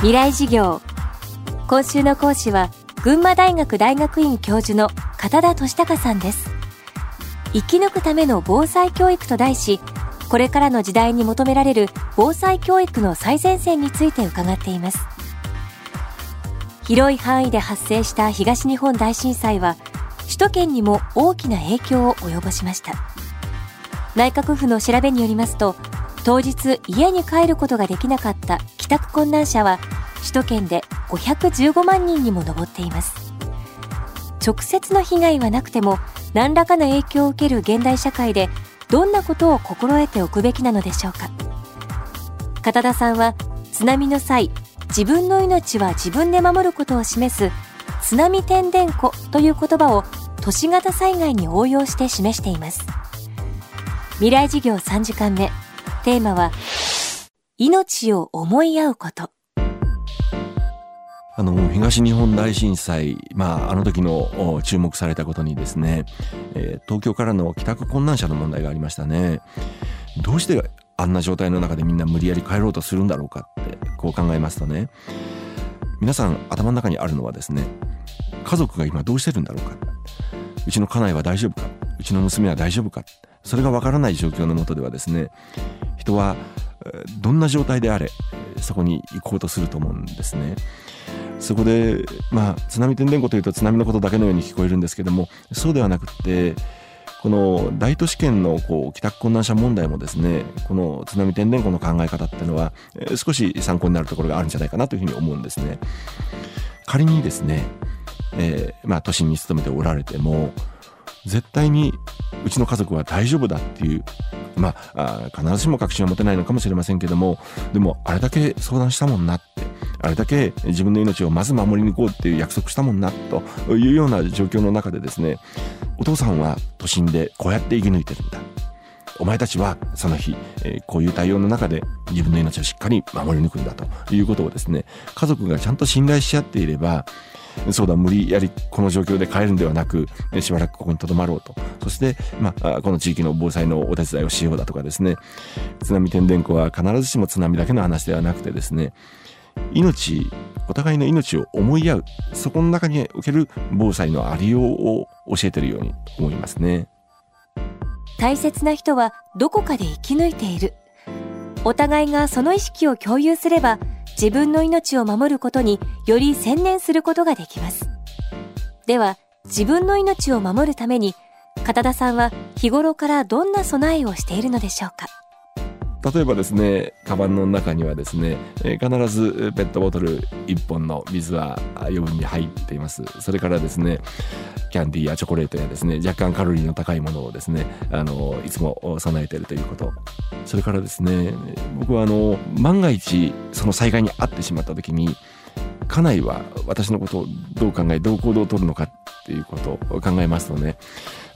未来事業。今週の講師は群馬大学大学院教授の片田俊孝さんです。生き抜くための防災教育と題しこれからの時代に求められる防災教育の最前線について伺っています。広い範囲で発生した東日本大震災は首都圏にも大きな影響を及ぼしました。内閣府の調べによりますと当日家に帰ることができなかった宅困難者は首都圏で515万人にも上っています。直接の被害はなくても何らかの影響を受ける現代社会でどんなことを心得ておくべきなのでしょうか。片田さんは津波の際自分の命は自分で守ることを示す津波天然湖という言葉を都市型災害に応用して示しています。未来事業3時間目。テーマは命を思い合うこと。あの東日本大震災、まあ、あの時の注目されたことにですね、えー、東京からの帰宅困難者の問題がありましたね。どうしてあんな状態の中でみんな無理やり帰ろうとするんだろうかってこう考えますとね。皆さん頭の中にあるのはですね家族が今どうしてるんだろうか。うちの家内は大丈夫か。うちの娘は大丈夫か。それがわからない状況のもとではですね人はどんな状態であれそこに行こうとすると思うんですね。そこで、まあ、津波天然湖というと津波のことだけのように聞こえるんですけどもそうではなくてこの大都市圏のこう帰宅困難者問題もですねこの津波天然湖の考え方っていうのは少し参考になるところがあるんじゃないかなというふうに思うんですね。仮にですね、えー、まあ、都心に勤めておられても絶対にうちの家族は大丈夫だっていうまあ必ずしも確信は持てないのかもしれませんけどもでもあれだけ相談したもんなってあれだけ自分の命をまず守りに行こうっていう約束したもんなというような状況の中でですねお父さんは都心でこうやって生き抜いてるんだ。お前たちはその日、えー、こういう対応の中で自分の命をしっかり守り抜くんだということをですね家族がちゃんと信頼し合っていればそうだ、無理やりこの状況で帰るんではなく、しばらくここに留まろうと。そして、まあ、この地域の防災のお手伝いをしようだとかですね、津波天然湖は必ずしも津波だけの話ではなくてですね、命、お互いの命を思い合う、そこの中における防災のありようを教えてるように思いますね。大切な人はどこかで生き抜いている。お互いがその意識を共有すれば、自分の命を守ることにより専念することができます。では、自分の命を守るために、片田さんは日頃からどんな備えをしているのでしょうか？例えばですね、カバンの中にはですね、え、必ずペットボトル1本の水は余分に入っています。それからですね、キャンディーやチョコレートやですね、若干カロリーの高いものをですね、あの、いつも備えているということ。それからですね、僕はあの、万が一、その災害に遭ってしまった時に、家内は私のことをどう考え、どう行動をとるのかっていうことを考えますとね、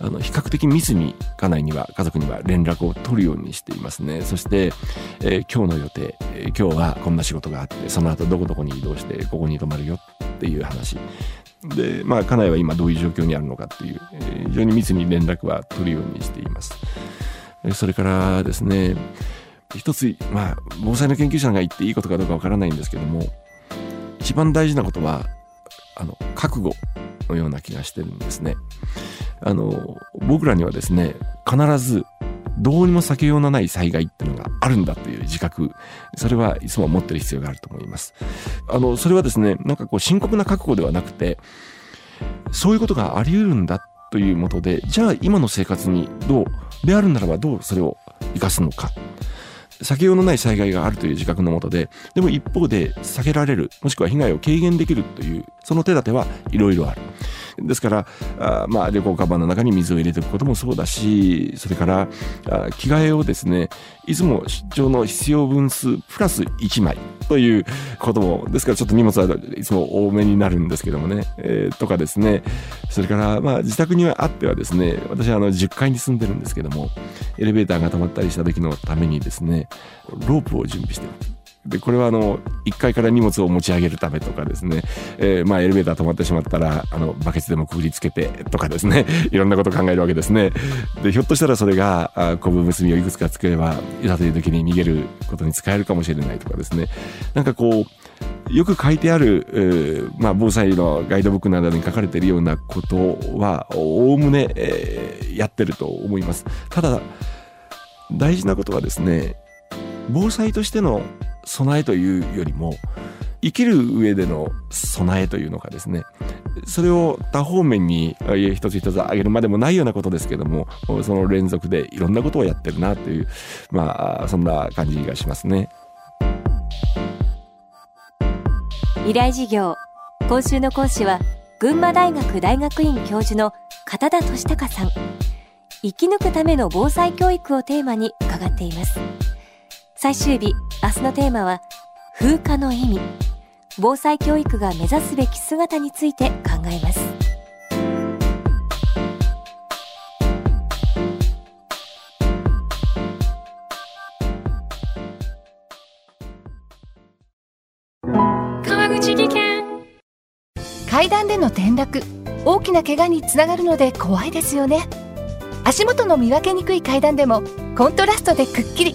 あの、比較的密に家内には、家族には連絡を取るようにしていますね。そして、えー、今日の予定、えー、今日はこんな仕事があって、その後どこどこに移動して、ここに泊まるよっていう話。で、まあ、家内は今どういう状況にあるのかっていう、えー、非常に密に連絡は取るようにしています。それからですね、一つ、まあ、防災の研究者が言っていいことかどうかわからないんですけども、一番大事なことは、あの、覚悟のような気がしてるんですね。あの、僕らにはですね、必ずどうにも避けようのない災害っていうのがあるんだという自覚、それはいつも持ってる必要があると思います。あの、それはですね、なんかこう深刻な覚悟ではなくて、そういうことがあり得るんだというもとで、じゃあ今の生活にどう、であるならばどうそれを生かすのか。避けようのない災害があるという自覚のもとで、でも一方で避けられる、もしくは被害を軽減できるという、その手立てはいろいろある。ですから、あまあ、旅行カバンの中に水を入れておくこともそうだし、それから、あ着替えをですね、いつも出張の必要分数プラス1枚ということも、ですからちょっと荷物はいつも多めになるんですけどもね、えー、とかですね、それから、まあ、自宅にはあってはですね、私はあの10階に住んでるんですけども、エレベーターが止まったりした時のためにですね、ロープを準備してる。で、これはあの、1階から荷物を持ち上げるためとかですね、えー、まあエレベーター止まってしまったら、あの、バケツでもくぐりつけてとかですね、いろんなことを考えるわけですね。で、ひょっとしたらそれが、昆布結びをいくつか作れば、いざという時に逃げることに使えるかもしれないとかですね。なんかこう、よく書いてある、まあ、防災のガイドブックなどに書かれているようなことはおおむね、えーやってると思いますただ大事なことはですね防災としての備えというよりも生きる上での備えというのかですねそれを多方面に一つ一つ挙げるまでもないようなことですけどもその連続でいろんなことをやってるなというまあそんな感じがしますね。未来事業今週の講師は群馬大学大学院教授の片田俊孝さん生き抜くための防災教育をテーマに伺っています最終日明日のテーマは風化の意味。防災教育が目指すべき姿について考えます。川口技研。階段での転落。大きな怪我につながるので怖いですよね。足元の見分けにくい階段でもコントラストでくっきり